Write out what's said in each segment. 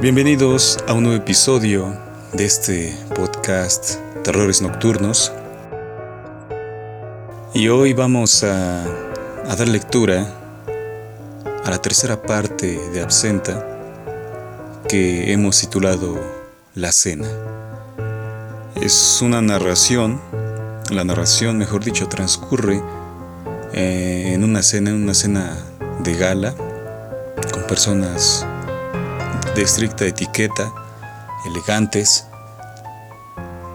Bienvenidos a un nuevo episodio de este podcast Terrores Nocturnos. Y hoy vamos a, dar lectura a la tercera parte de Absenta que hemos titulado La Cena. Es una narración, la narración mejor dicho transcurre eh, en una cena, en una cena de gala con personas de estricta etiqueta, elegantes,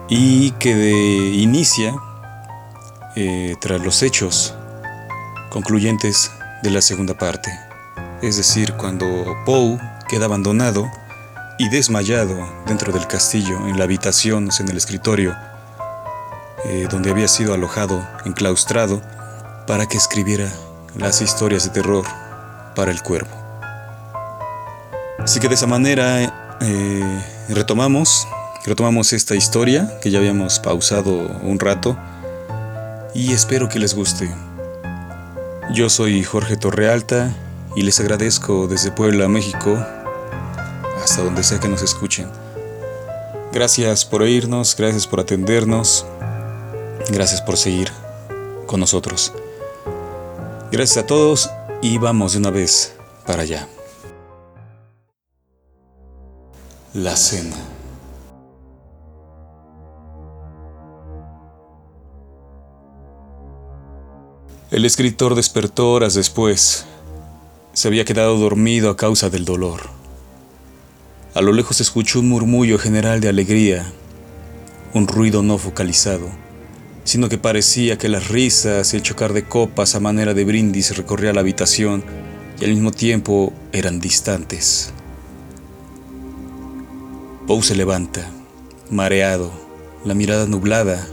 y que de, inicia eh, tras los hechos concluyentes de la segunda parte. Es decir, cuando Poe queda abandonado y desmayado dentro del castillo, en la habitación, en el escritorio, eh, donde había sido alojado, enclaustrado, para que escribiera las historias de terror para el cuervo. Así que de esa manera eh, retomamos, retomamos esta historia que ya habíamos pausado un rato y espero que les guste. Yo soy Jorge Torrealta y les agradezco desde Puebla, México, hasta donde sea que nos escuchen. Gracias por oírnos, gracias por atendernos, gracias por seguir con nosotros. Gracias a todos y vamos de una vez para allá. La cena. El escritor despertó horas después. Se había quedado dormido a causa del dolor. A lo lejos escuchó un murmullo general de alegría, un ruido no focalizado, sino que parecía que las risas y el chocar de copas a manera de brindis recorría la habitación y al mismo tiempo eran distantes. Poe se levanta, mareado, la mirada nublada,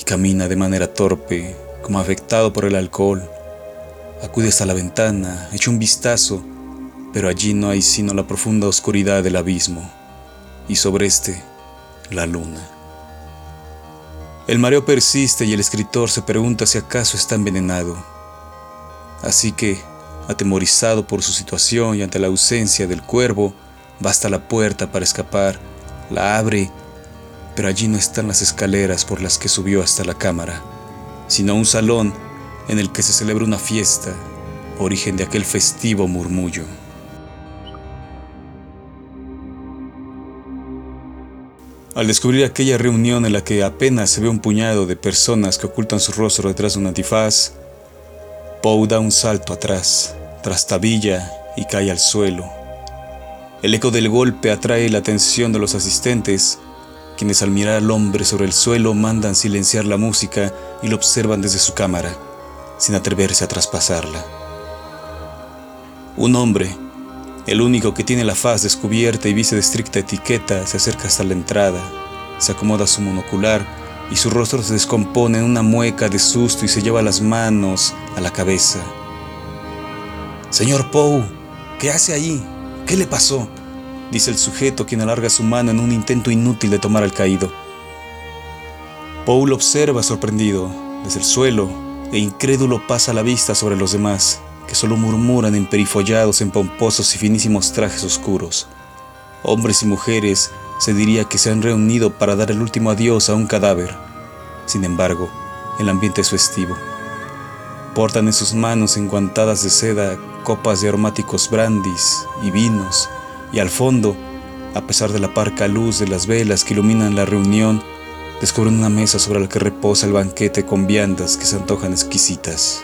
y camina de manera torpe, como afectado por el alcohol. Acude hasta la ventana, echa un vistazo, pero allí no hay sino la profunda oscuridad del abismo, y sobre este, la luna. El mareo persiste y el escritor se pregunta si acaso está envenenado. Así que, atemorizado por su situación y ante la ausencia del cuervo, Basta la puerta para escapar, la abre, pero allí no están las escaleras por las que subió hasta la cámara, sino un salón en el que se celebra una fiesta, origen de aquel festivo murmullo. Al descubrir aquella reunión en la que apenas se ve un puñado de personas que ocultan su rostro detrás de un antifaz, Poe da un salto atrás, trastabilla y cae al suelo el eco del golpe atrae la atención de los asistentes, quienes al mirar al hombre sobre el suelo mandan silenciar la música y lo observan desde su cámara, sin atreverse a traspasarla. Un hombre, el único que tiene la faz descubierta y viste de estricta etiqueta, se acerca hasta la entrada, se acomoda su monocular y su rostro se descompone en una mueca de susto y se lleva las manos a la cabeza. Señor Poe, ¿qué hace ahí? ¿Qué le pasó? dice el sujeto quien alarga su mano en un intento inútil de tomar al caído. Paul observa sorprendido desde el suelo e incrédulo pasa la vista sobre los demás, que solo murmuran emperifollados en pomposos y finísimos trajes oscuros. Hombres y mujeres se diría que se han reunido para dar el último adiós a un cadáver. Sin embargo, el ambiente es festivo. Portan en sus manos enguantadas de seda copas de aromáticos brandis y vinos, y al fondo, a pesar de la parca luz de las velas que iluminan la reunión, descubren una mesa sobre la que reposa el banquete con viandas que se antojan exquisitas.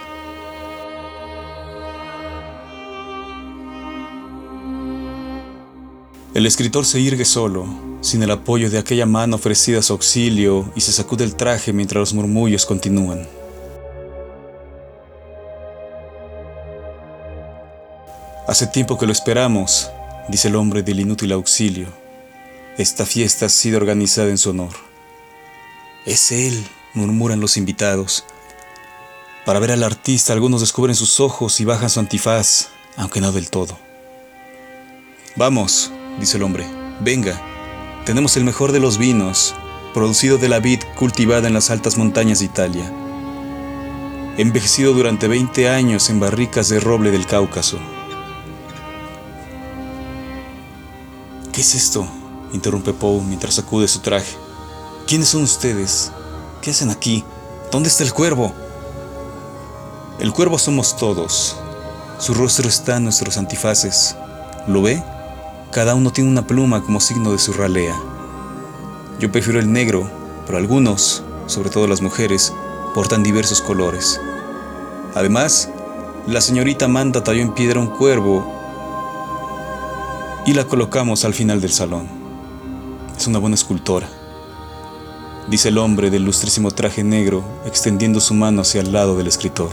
El escritor se irgue solo, sin el apoyo de aquella mano ofrecida a su auxilio, y se sacude el traje mientras los murmullos continúan. Hace tiempo que lo esperamos, dice el hombre del inútil auxilio. Esta fiesta ha sido organizada en su honor. Es él, murmuran los invitados. Para ver al artista, algunos descubren sus ojos y bajan su antifaz, aunque no del todo. Vamos, dice el hombre, venga, tenemos el mejor de los vinos, producido de la vid cultivada en las altas montañas de Italia, envejecido durante 20 años en barricas de roble del Cáucaso ¿Qué es esto? interrumpe Poe mientras sacude su traje. ¿Quiénes son ustedes? ¿Qué hacen aquí? ¿Dónde está el cuervo? El cuervo somos todos. Su rostro está en nuestros antifaces. ¿Lo ve? Cada uno tiene una pluma como signo de su ralea. Yo prefiero el negro, pero algunos, sobre todo las mujeres, portan diversos colores. Además, la señorita Amanda talló en piedra un cuervo y la colocamos al final del salón. Es una buena escultora, dice el hombre del lustrísimo traje negro, extendiendo su mano hacia el lado del escritor.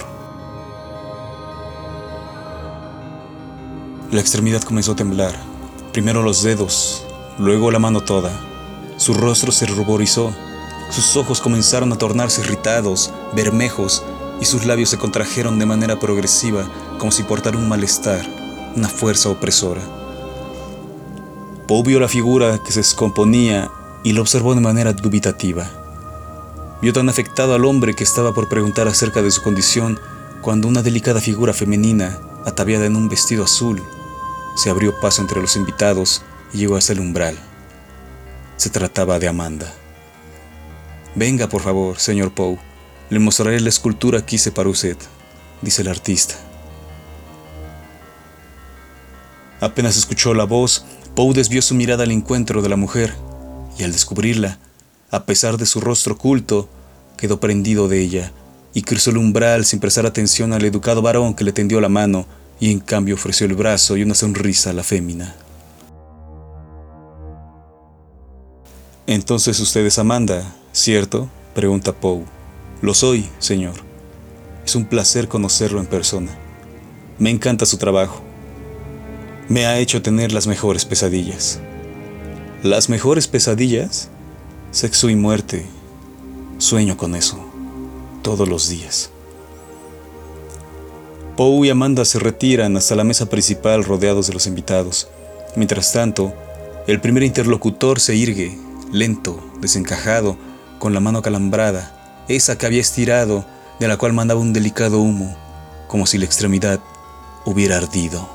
La extremidad comenzó a temblar, primero los dedos, luego la mano toda. Su rostro se ruborizó sus ojos comenzaron a tornarse irritados, bermejos, y sus labios se contrajeron de manera progresiva, como si portara un malestar, una fuerza opresora. Poe vio la figura que se descomponía y lo observó de manera dubitativa. Vio tan afectado al hombre que estaba por preguntar acerca de su condición cuando una delicada figura femenina, ataviada en un vestido azul, se abrió paso entre los invitados y llegó hasta el umbral. Se trataba de Amanda. Venga, por favor, señor Poe. Le mostraré la escultura que hice para usted, dice el artista. Apenas escuchó la voz, Poe desvió su mirada al encuentro de la mujer, y al descubrirla, a pesar de su rostro oculto, quedó prendido de ella, y cruzó el umbral sin prestar atención al educado varón que le tendió la mano, y en cambio ofreció el brazo y una sonrisa a la fémina. Entonces usted es Amanda, ¿cierto? pregunta Poe. Lo soy, señor. Es un placer conocerlo en persona. Me encanta su trabajo. Me ha hecho tener las mejores pesadillas. ¿Las mejores pesadillas? Sexo y muerte. Sueño con eso. Todos los días. Poe y Amanda se retiran hasta la mesa principal rodeados de los invitados. Mientras tanto, el primer interlocutor se irgue lento, desencajado, con la mano calambrada, esa que había estirado, de la cual mandaba un delicado humo, como si la extremidad hubiera ardido.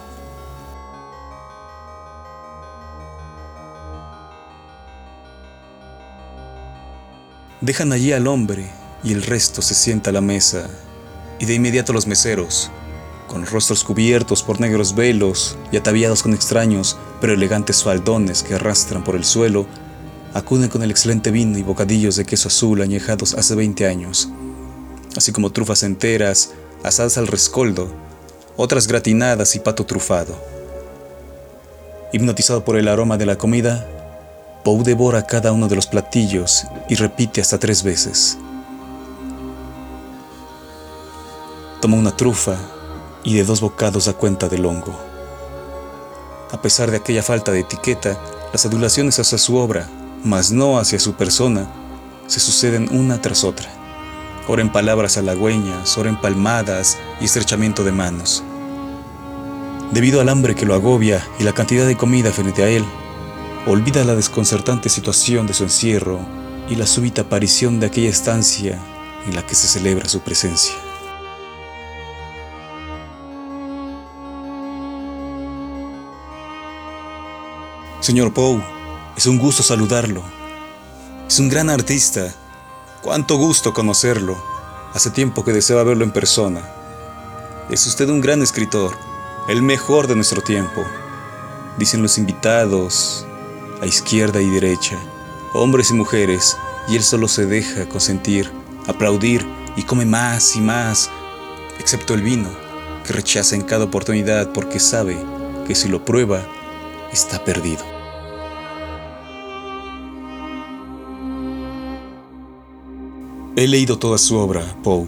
Dejan allí al hombre y el resto se sienta a la mesa, y de inmediato los meseros, con rostros cubiertos por negros velos y ataviados con extraños pero elegantes faldones que arrastran por el suelo, acuden con el excelente vino y bocadillos de queso azul añejados hace 20 años, así como trufas enteras, asadas al rescoldo, otras gratinadas y pato trufado. Hipnotizado por el aroma de la comida, Poe devora cada uno de los platillos y repite hasta tres veces. Toma una trufa y de dos bocados da cuenta del hongo. A pesar de aquella falta de etiqueta, las adulaciones hacia su obra mas no hacia su persona, se suceden una tras otra. Ora en palabras halagüeñas, ora en palmadas y estrechamiento de manos. Debido al hambre que lo agobia y la cantidad de comida frente a él, olvida la desconcertante situación de su encierro y la súbita aparición de aquella estancia en la que se celebra su presencia. Señor Poe, es un gusto saludarlo. Es un gran artista. Cuánto gusto conocerlo. Hace tiempo que deseaba verlo en persona. Es usted un gran escritor, el mejor de nuestro tiempo. Dicen los invitados, a izquierda y derecha, hombres y mujeres, y él solo se deja consentir, aplaudir y come más y más, excepto el vino, que rechaza en cada oportunidad porque sabe que si lo prueba, está perdido. He leído toda su obra, Poe.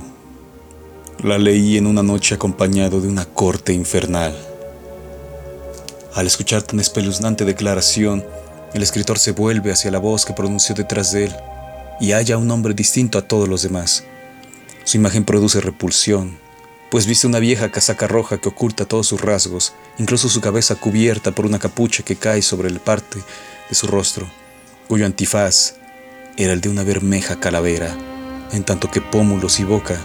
La leí en una noche acompañado de una corte infernal. Al escuchar tan espeluznante declaración, el escritor se vuelve hacia la voz que pronunció detrás de él y halla un hombre distinto a todos los demás. Su imagen produce repulsión, pues viste una vieja casaca roja que oculta todos sus rasgos, incluso su cabeza cubierta por una capucha que cae sobre el parte de su rostro, cuyo antifaz era el de una bermeja calavera en tanto que pómulos y boca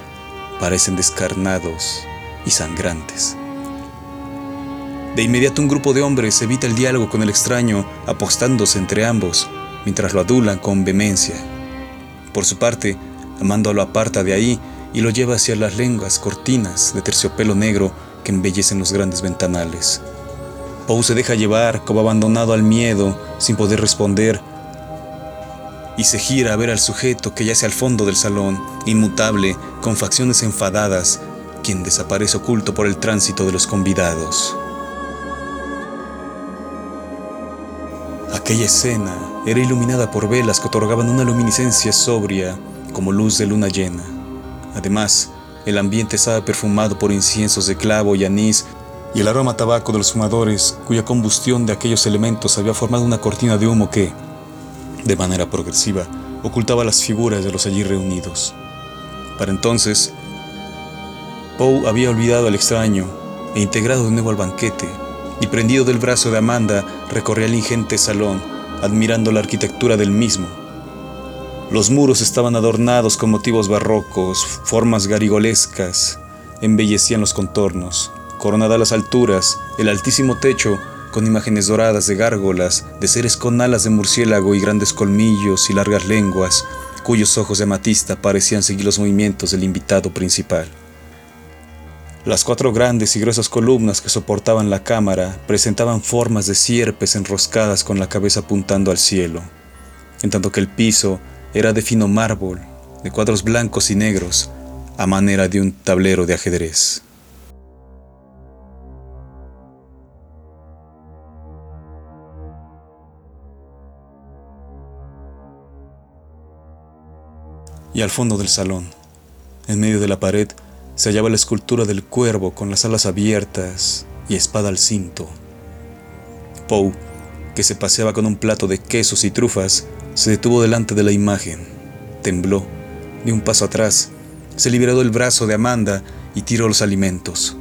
parecen descarnados y sangrantes. De inmediato un grupo de hombres evita el diálogo con el extraño, apostándose entre ambos, mientras lo adulan con vehemencia. Por su parte, Amanda lo aparta de ahí y lo lleva hacia las lenguas cortinas de terciopelo negro que embellecen los grandes ventanales. Poe se deja llevar como abandonado al miedo, sin poder responder, y se gira a ver al sujeto que yace al fondo del salón, inmutable, con facciones enfadadas, quien desaparece oculto por el tránsito de los convidados. Aquella escena era iluminada por velas que otorgaban una luminiscencia sobria como luz de luna llena. Además, el ambiente estaba perfumado por inciensos de clavo y anís y el aroma tabaco de los fumadores, cuya combustión de aquellos elementos había formado una cortina de humo que, de manera progresiva, ocultaba las figuras de los allí reunidos. Para entonces, Poe había olvidado al extraño e integrado de nuevo al banquete, y prendido del brazo de Amanda, recorría el ingente salón, admirando la arquitectura del mismo. Los muros estaban adornados con motivos barrocos, formas garigolescas, embellecían los contornos. Coronada a las alturas, el altísimo techo, con imágenes doradas de gárgolas, de seres con alas de murciélago y grandes colmillos y largas lenguas, cuyos ojos de amatista parecían seguir los movimientos del invitado principal. Las cuatro grandes y gruesas columnas que soportaban la cámara presentaban formas de sierpes enroscadas con la cabeza apuntando al cielo, en tanto que el piso era de fino mármol, de cuadros blancos y negros, a manera de un tablero de ajedrez. Y al fondo del salón, en medio de la pared, se hallaba la escultura del cuervo con las alas abiertas y espada al cinto. Poe, que se paseaba con un plato de quesos y trufas, se detuvo delante de la imagen, tembló, dio un paso atrás, se liberó del brazo de Amanda y tiró los alimentos.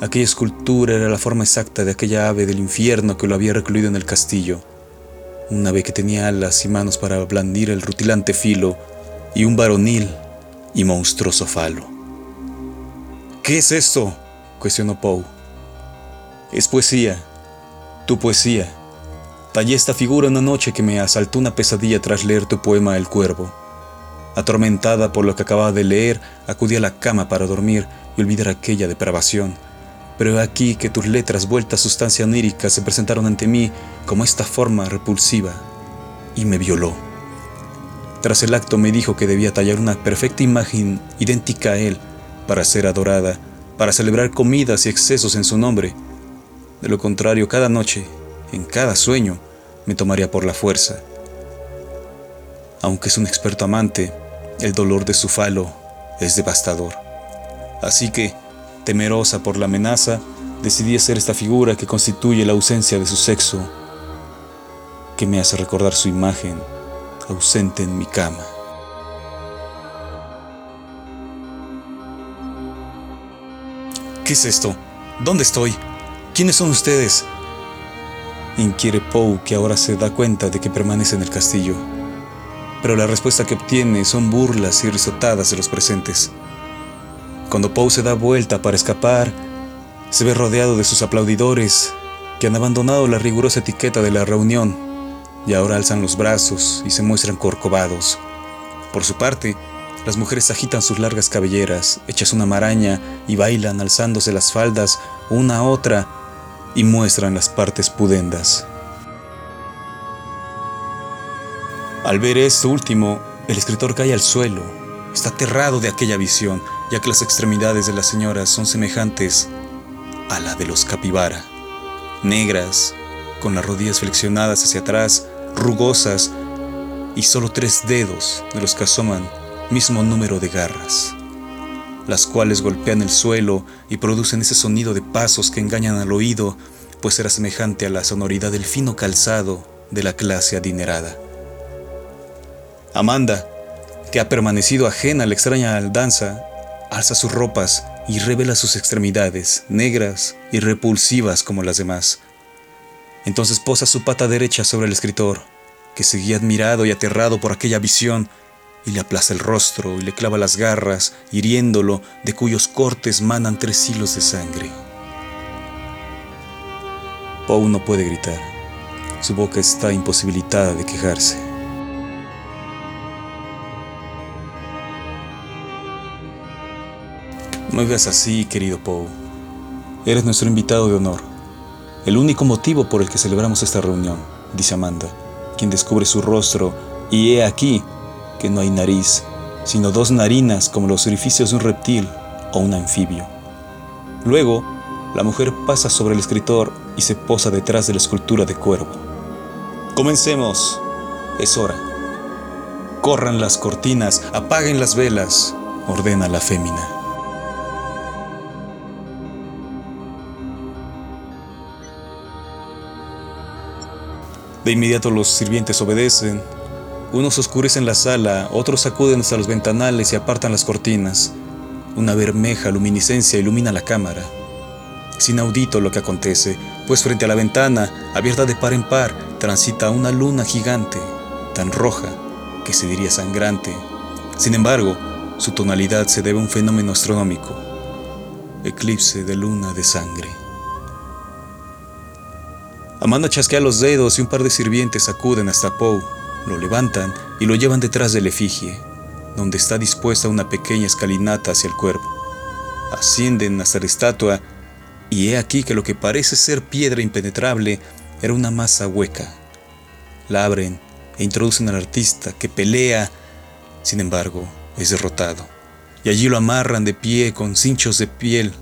Aquella escultura era la forma exacta de aquella ave del infierno que lo había recluido en el castillo, un ave que tenía alas y manos para blandir el rutilante filo y un varonil y monstruoso falo. ¿Qué es esto? cuestionó Poe. Es poesía, tu poesía, Tallé esta figura una noche que me asaltó una pesadilla tras leer tu poema El Cuervo. Atormentada por lo que acababa de leer, acudí a la cama para dormir y olvidar aquella depravación. Pero aquí que tus letras vueltas sustancia onírica se presentaron ante mí como esta forma repulsiva y me violó. Tras el acto me dijo que debía tallar una perfecta imagen idéntica a él para ser adorada, para celebrar comidas y excesos en su nombre. De lo contrario, cada noche en cada sueño, me tomaría por la fuerza. Aunque es un experto amante, el dolor de su falo es devastador. Así que, temerosa por la amenaza, decidí hacer esta figura que constituye la ausencia de su sexo, que me hace recordar su imagen ausente en mi cama. ¿Qué es esto? ¿Dónde estoy? ¿Quiénes son ustedes? inquiere Poe, que ahora se da cuenta de que permanece en el castillo. Pero la respuesta que obtiene son burlas y risotadas de los presentes. Cuando Poe se da vuelta para escapar, se ve rodeado de sus aplaudidores, que han abandonado la rigurosa etiqueta de la reunión y ahora alzan los brazos y se muestran corcovados. Por su parte, las mujeres agitan sus largas cabelleras, hechas una maraña, y bailan alzándose las faldas una a otra y muestran las partes pudendas. Al ver esto último, el escritor cae al suelo. Está aterrado de aquella visión, ya que las extremidades de las señoras son semejantes a la de los capibara, negras, con las rodillas flexionadas hacia atrás, rugosas, y solo tres dedos de los que asoman mismo número de garras las cuales golpean el suelo y producen ese sonido de pasos que engañan al oído, pues era semejante a la sonoridad del fino calzado de la clase adinerada. Amanda, que ha permanecido ajena a la extraña danza, alza sus ropas y revela sus extremidades, negras y repulsivas como las demás. Entonces posa su pata derecha sobre el escritor, que seguía admirado y aterrado por aquella visión y le aplaza el rostro y le clava las garras, hiriéndolo, de cuyos cortes manan tres hilos de sangre. Poe no puede gritar. Su boca está imposibilitada de quejarse. No veas así, querido Poe. Eres nuestro invitado de honor. El único motivo por el que celebramos esta reunión, dice Amanda, quien descubre su rostro, y he aquí que no hay nariz, sino dos narinas como los orificios de un reptil o un anfibio. Luego, la mujer pasa sobre el escritor y se posa detrás de la escultura de cuervo. Comencemos. Es hora. Corran las cortinas, apaguen las velas, ordena la fémina. De inmediato los sirvientes obedecen. Unos oscurecen la sala, otros sacuden hasta los ventanales y apartan las cortinas. Una bermeja luminiscencia ilumina la cámara. Es inaudito lo que acontece, pues frente a la ventana, abierta de par en par, transita una luna gigante, tan roja que se diría sangrante. Sin embargo, su tonalidad se debe a un fenómeno astronómico, eclipse de luna de sangre. Amanda chasquea los dedos y un par de sirvientes acuden hasta Poe, lo levantan y lo llevan detrás del efigie, donde está dispuesta una pequeña escalinata hacia el cuerpo. Ascienden hasta la estatua y he aquí que lo que parece ser piedra impenetrable era una masa hueca. La abren e introducen al artista que pelea, sin embargo, es derrotado. Y allí lo amarran de pie con cinchos de piel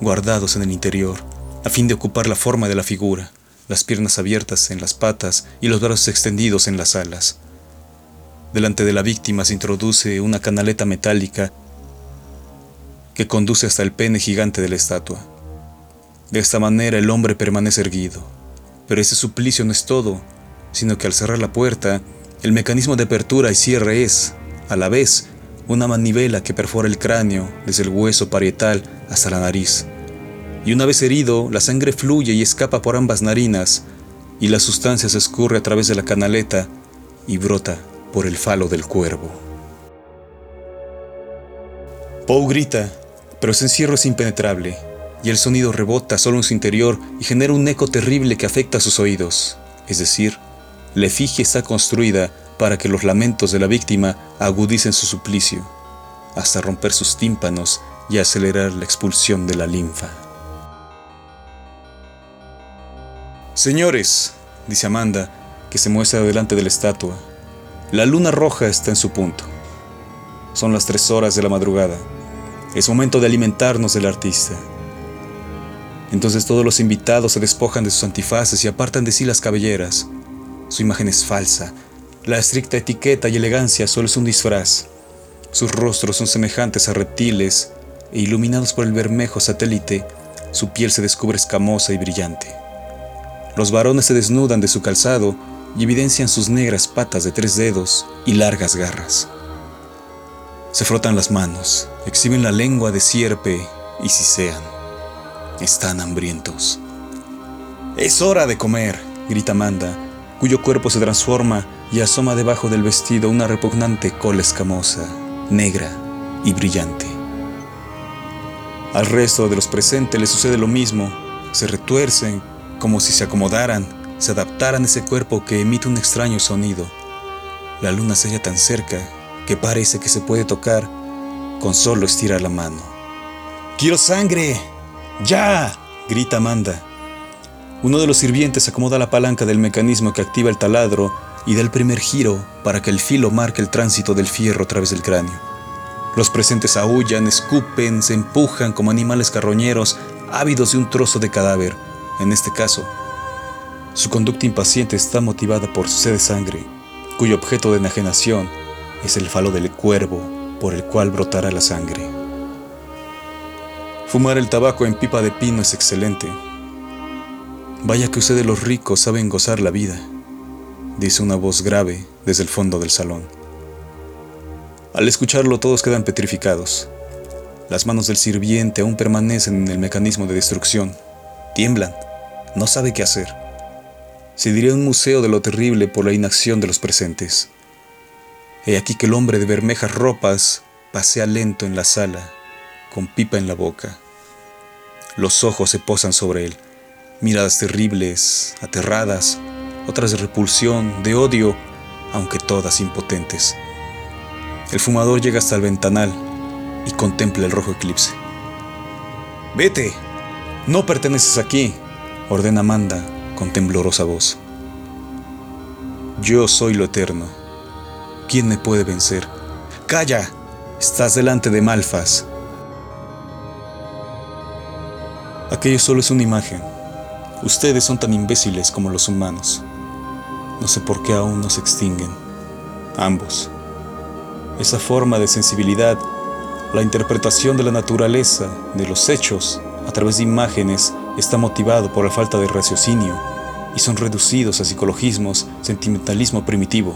guardados en el interior, a fin de ocupar la forma de la figura las piernas abiertas en las patas y los brazos extendidos en las alas. Delante de la víctima se introduce una canaleta metálica que conduce hasta el pene gigante de la estatua. De esta manera el hombre permanece erguido. Pero ese suplicio no es todo, sino que al cerrar la puerta, el mecanismo de apertura y cierre es, a la vez, una manivela que perfora el cráneo desde el hueso parietal hasta la nariz y una vez herido, la sangre fluye y escapa por ambas narinas, y la sustancia se escurre a través de la canaleta y brota por el falo del cuervo. Poe grita, pero ese encierro es impenetrable, y el sonido rebota solo en su interior y genera un eco terrible que afecta a sus oídos. Es decir, la efigie está construida para que los lamentos de la víctima agudicen su suplicio, hasta romper sus tímpanos y acelerar la expulsión de la linfa. Señores, dice Amanda, que se muestra delante de la estatua, la luna roja está en su punto. Son las tres horas de la madrugada. Es momento de alimentarnos del artista. Entonces todos los invitados se despojan de sus antifaces y apartan de sí las cabelleras. Su imagen es falsa. La estricta etiqueta y elegancia solo es un disfraz. Sus rostros son semejantes a reptiles e iluminados por el bermejo satélite, su piel se descubre escamosa y brillante. Los varones se desnudan de su calzado y evidencian sus negras patas de tres dedos y largas garras. Se frotan las manos, exhiben la lengua de sierpe y sisean. Están hambrientos. Es hora de comer, grita Amanda, cuyo cuerpo se transforma y asoma debajo del vestido una repugnante cola escamosa, negra y brillante. Al resto de los presentes les sucede lo mismo, se retuercen como si se acomodaran, se adaptaran a ese cuerpo que emite un extraño sonido. La luna se halla tan cerca que parece que se puede tocar con solo estirar la mano. ¡Quiero sangre! ¡Ya! grita Amanda. Uno de los sirvientes acomoda la palanca del mecanismo que activa el taladro y da el primer giro para que el filo marque el tránsito del fierro a través del cráneo. Los presentes aullan, escupen, se empujan como animales carroñeros ávidos de un trozo de cadáver en este caso, su conducta impaciente está motivada por su sed de sangre, cuyo objeto de enajenación es el falo del cuervo por el cual brotará la sangre. Fumar el tabaco en pipa de pino es excelente. Vaya que ustedes los ricos saben gozar la vida, dice una voz grave desde el fondo del salón. Al escucharlo todos quedan petrificados. Las manos del sirviente aún permanecen en el mecanismo de destrucción. Tiemblan no sabe qué hacer. Se diría un museo de lo terrible por la inacción de los presentes. He aquí que el hombre de bermejas ropas pasea lento en la sala, con pipa en la boca. Los ojos se posan sobre él. miradas terribles, aterradas, otras de repulsión, de odio, aunque todas impotentes. El fumador llega hasta el ventanal y contempla el rojo eclipse. Vete, no perteneces aquí, ordena Amanda con temblorosa voz. Yo soy lo eterno. ¿Quién me puede vencer? Calla, estás delante de Malfas. Aquello solo es una imagen. Ustedes son tan imbéciles como los humanos. No sé por qué aún no se extinguen. Ambos. Esa forma de sensibilidad, la interpretación de la naturaleza, de los hechos, a través de imágenes, está motivado por la falta de raciocinio y son reducidos a psicologismos, sentimentalismo primitivo.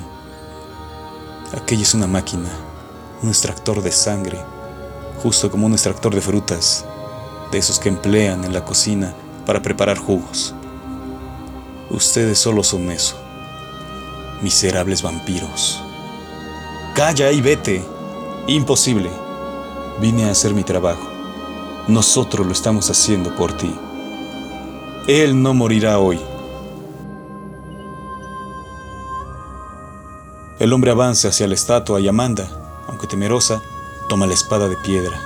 Aquella es una máquina, un extractor de sangre, justo como un extractor de frutas, de esos que emplean en la cocina para preparar jugos. Ustedes solo son eso, miserables vampiros. Calla y vete. Imposible. Vine a hacer mi trabajo. Nosotros lo estamos haciendo por ti. Él no morirá hoy. El hombre avanza hacia la estatua y Amanda, aunque temerosa, toma la espada de piedra,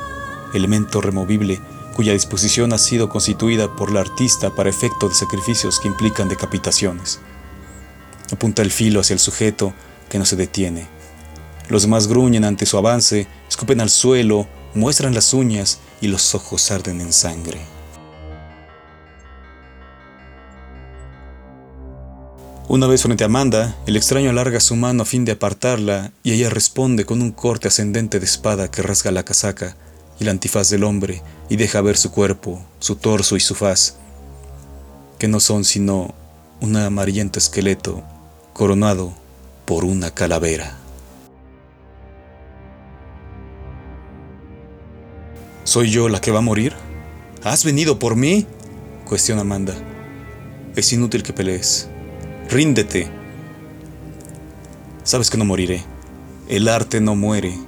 elemento removible cuya disposición ha sido constituida por la artista para efecto de sacrificios que implican decapitaciones. Apunta el filo hacia el sujeto que no se detiene. Los demás gruñen ante su avance, escupen al suelo, muestran las uñas y los ojos arden en sangre. Una vez frente a Amanda, el extraño alarga su mano a fin de apartarla y ella responde con un corte ascendente de espada que rasga la casaca y la antifaz del hombre y deja ver su cuerpo, su torso y su faz, que no son sino un amarillento esqueleto coronado por una calavera. ¿Soy yo la que va a morir? ¿Has venido por mí? cuestiona Amanda. Es inútil que pelees. Ríndete. Sabes que no moriré. El arte no muere.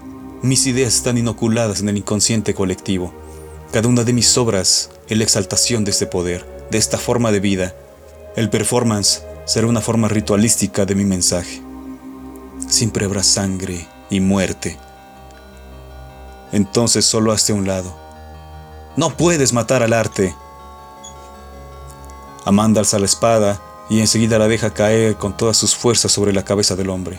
Mis ideas están inoculadas en el inconsciente colectivo. Cada una de mis obras es la exaltación de este poder, de esta forma de vida. El performance será una forma ritualística de mi mensaje. Siempre habrá sangre y muerte. Entonces solo hazte a un lado. No puedes matar al arte. Amanda alza la espada y enseguida la deja caer con todas sus fuerzas sobre la cabeza del hombre.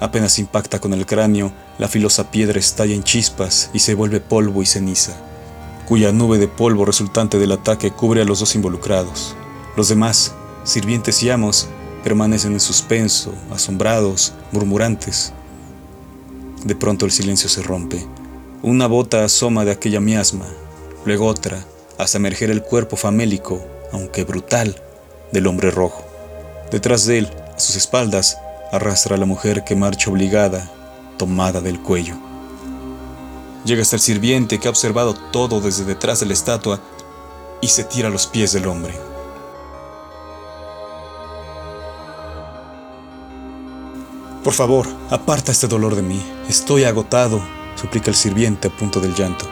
Apenas impacta con el cráneo, la filosa piedra estalla en chispas y se vuelve polvo y ceniza, cuya nube de polvo resultante del ataque cubre a los dos involucrados. Los demás, sirvientes y amos, permanecen en suspenso, asombrados, murmurantes. De pronto el silencio se rompe. Una bota asoma de aquella miasma, luego otra, hasta emerger el cuerpo famélico, aunque brutal, del hombre rojo. Detrás de él, a sus espaldas, arrastra a la mujer que marcha obligada, tomada del cuello. Llega hasta el sirviente que ha observado todo desde detrás de la estatua y se tira a los pies del hombre. Por favor, aparta este dolor de mí. Estoy agotado, suplica el sirviente a punto del llanto.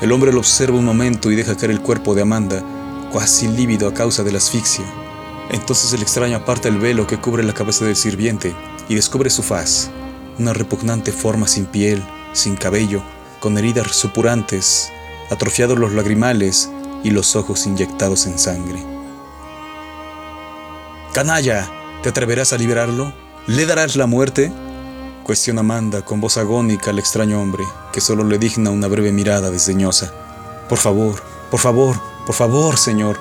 El hombre lo observa un momento y deja caer el cuerpo de Amanda, casi lívido a causa de la asfixia. Entonces el extraño aparta el velo que cubre la cabeza del sirviente y descubre su faz, una repugnante forma sin piel, sin cabello, con heridas supurantes, atrofiados los lagrimales y los ojos inyectados en sangre. Canalla, ¿te atreverás a liberarlo? ¿Le darás la muerte? Cuestiona Amanda con voz agónica al extraño hombre, que solo le digna una breve mirada desdeñosa. Por favor, por favor, por favor, señor,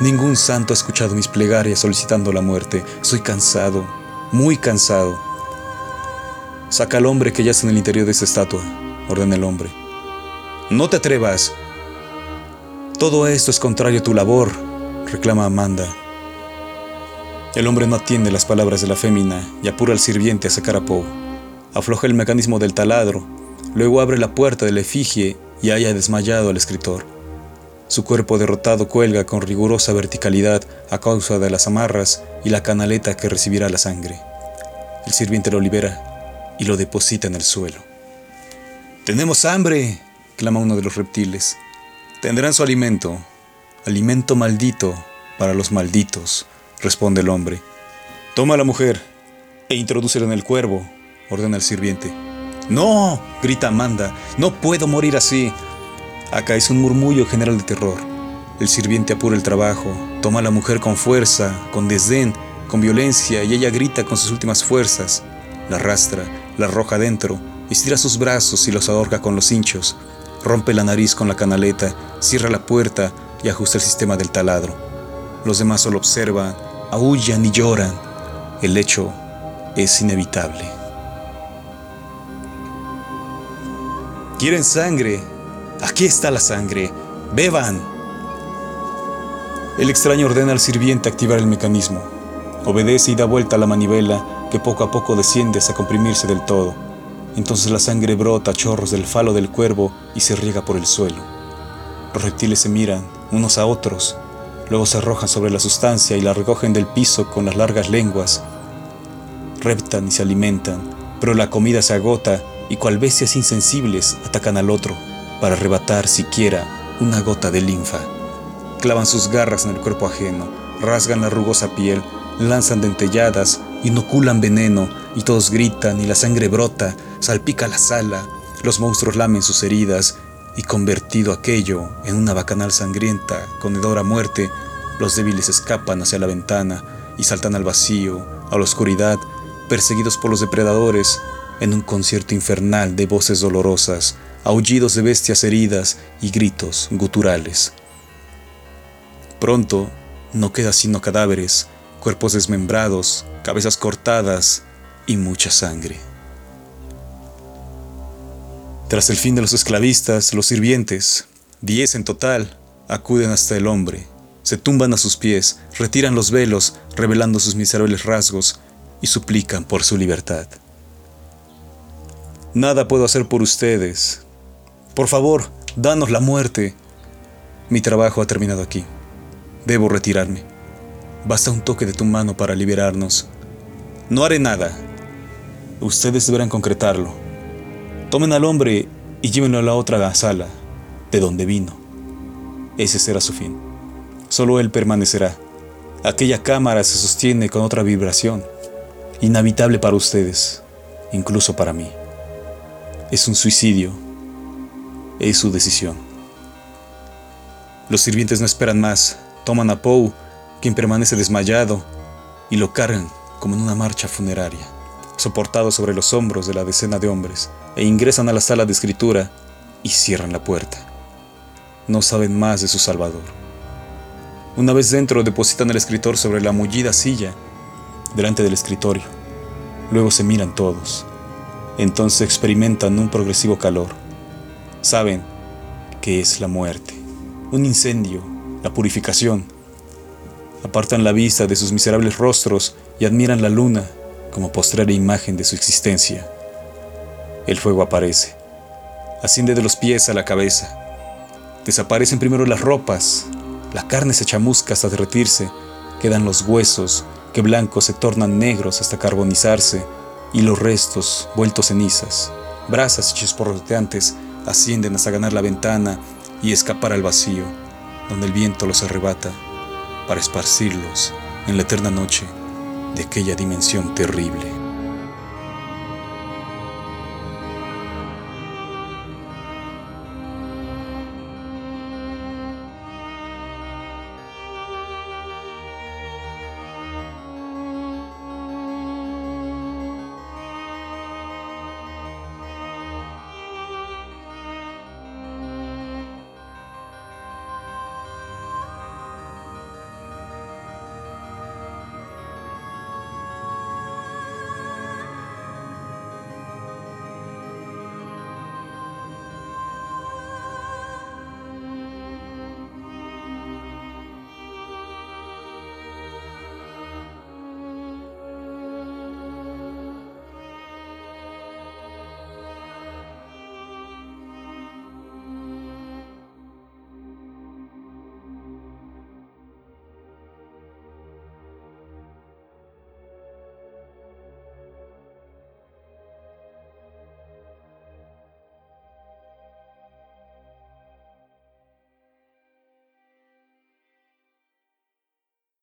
Ningún santo ha escuchado mis plegarias solicitando la muerte. Soy cansado, muy cansado. Saca al hombre que yace en el interior de esa estatua, ordena el hombre. No te atrevas. Todo esto es contrario a tu labor, reclama Amanda. El hombre no atiende las palabras de la fémina y apura al sirviente a sacar a Poe. Afloja el mecanismo del taladro, luego abre la puerta del efigie y haya desmayado al escritor. Su cuerpo derrotado cuelga con rigurosa verticalidad a causa de las amarras y la canaleta que recibirá la sangre. El sirviente lo libera y lo deposita en el suelo. ¡Tenemos hambre! clama uno de los reptiles. Tendrán su alimento, alimento maldito, para los malditos, responde el hombre. Toma a la mujer e introdúcela en el cuervo, ordena el sirviente. No, grita Amanda, no puedo morir así. Acá es un murmullo general de terror. El sirviente apura el trabajo, toma a la mujer con fuerza, con desdén, con violencia, y ella grita con sus últimas fuerzas. La arrastra, la arroja dentro, estira sus brazos y los ahorca con los hinchos. Rompe la nariz con la canaleta, cierra la puerta y ajusta el sistema del taladro. Los demás solo observan, aullan y lloran. El hecho es inevitable. ¿Quieren sangre? Aquí está la sangre. Beban. El extraño ordena al sirviente activar el mecanismo. Obedece y da vuelta a la manivela que poco a poco desciende hasta comprimirse del todo. Entonces la sangre brota a chorros del falo del cuervo y se riega por el suelo. Los reptiles se miran unos a otros, luego se arrojan sobre la sustancia y la recogen del piso con las largas lenguas. Reptan y se alimentan, pero la comida se agota y cual bestias insensibles atacan al otro para arrebatar siquiera una gota de linfa. Clavan sus garras en el cuerpo ajeno, rasgan la rugosa piel, lanzan dentelladas, inoculan veneno y todos gritan y la sangre brota, salpica la sala, los monstruos lamen sus heridas y convertido aquello en una bacanal sangrienta con hedor a muerte, los débiles escapan hacia la ventana y saltan al vacío, a la oscuridad, perseguidos por los depredadores, en un concierto infernal de voces dolorosas, aullidos de bestias heridas y gritos guturales. Pronto no queda sino cadáveres, cuerpos desmembrados, cabezas cortadas y mucha sangre. Tras el fin de los esclavistas, los sirvientes, diez en total, acuden hasta el hombre, se tumban a sus pies, retiran los velos, revelando sus miserables rasgos, y suplican por su libertad. Nada puedo hacer por ustedes. Por favor, danos la muerte. Mi trabajo ha terminado aquí. Debo retirarme. Basta un toque de tu mano para liberarnos. No haré nada. Ustedes deberán concretarlo. Tomen al hombre y llévenlo a la otra sala, de donde vino. Ese será su fin. Solo él permanecerá. Aquella cámara se sostiene con otra vibración, inhabitable para ustedes, incluso para mí. Es un suicidio. Es su decisión. Los sirvientes no esperan más. Toman a Poe, quien permanece desmayado, y lo cargan como en una marcha funeraria, soportado sobre los hombros de la decena de hombres, e ingresan a la sala de escritura y cierran la puerta. No saben más de su Salvador. Una vez dentro, depositan al escritor sobre la mullida silla delante del escritorio. Luego se miran todos entonces experimentan un progresivo calor. Saben que es la muerte, un incendio, la purificación. Apartan la vista de sus miserables rostros y admiran la luna como postrera imagen de su existencia. El fuego aparece, asciende de los pies a la cabeza. Desaparecen primero las ropas, la carne se chamusca hasta derretirse, quedan los huesos que blancos se tornan negros hasta carbonizarse y los restos, vueltos cenizas, brasas chisporroteantes, ascienden hasta ganar la ventana y escapar al vacío, donde el viento los arrebata, para esparcirlos en la eterna noche de aquella dimensión terrible.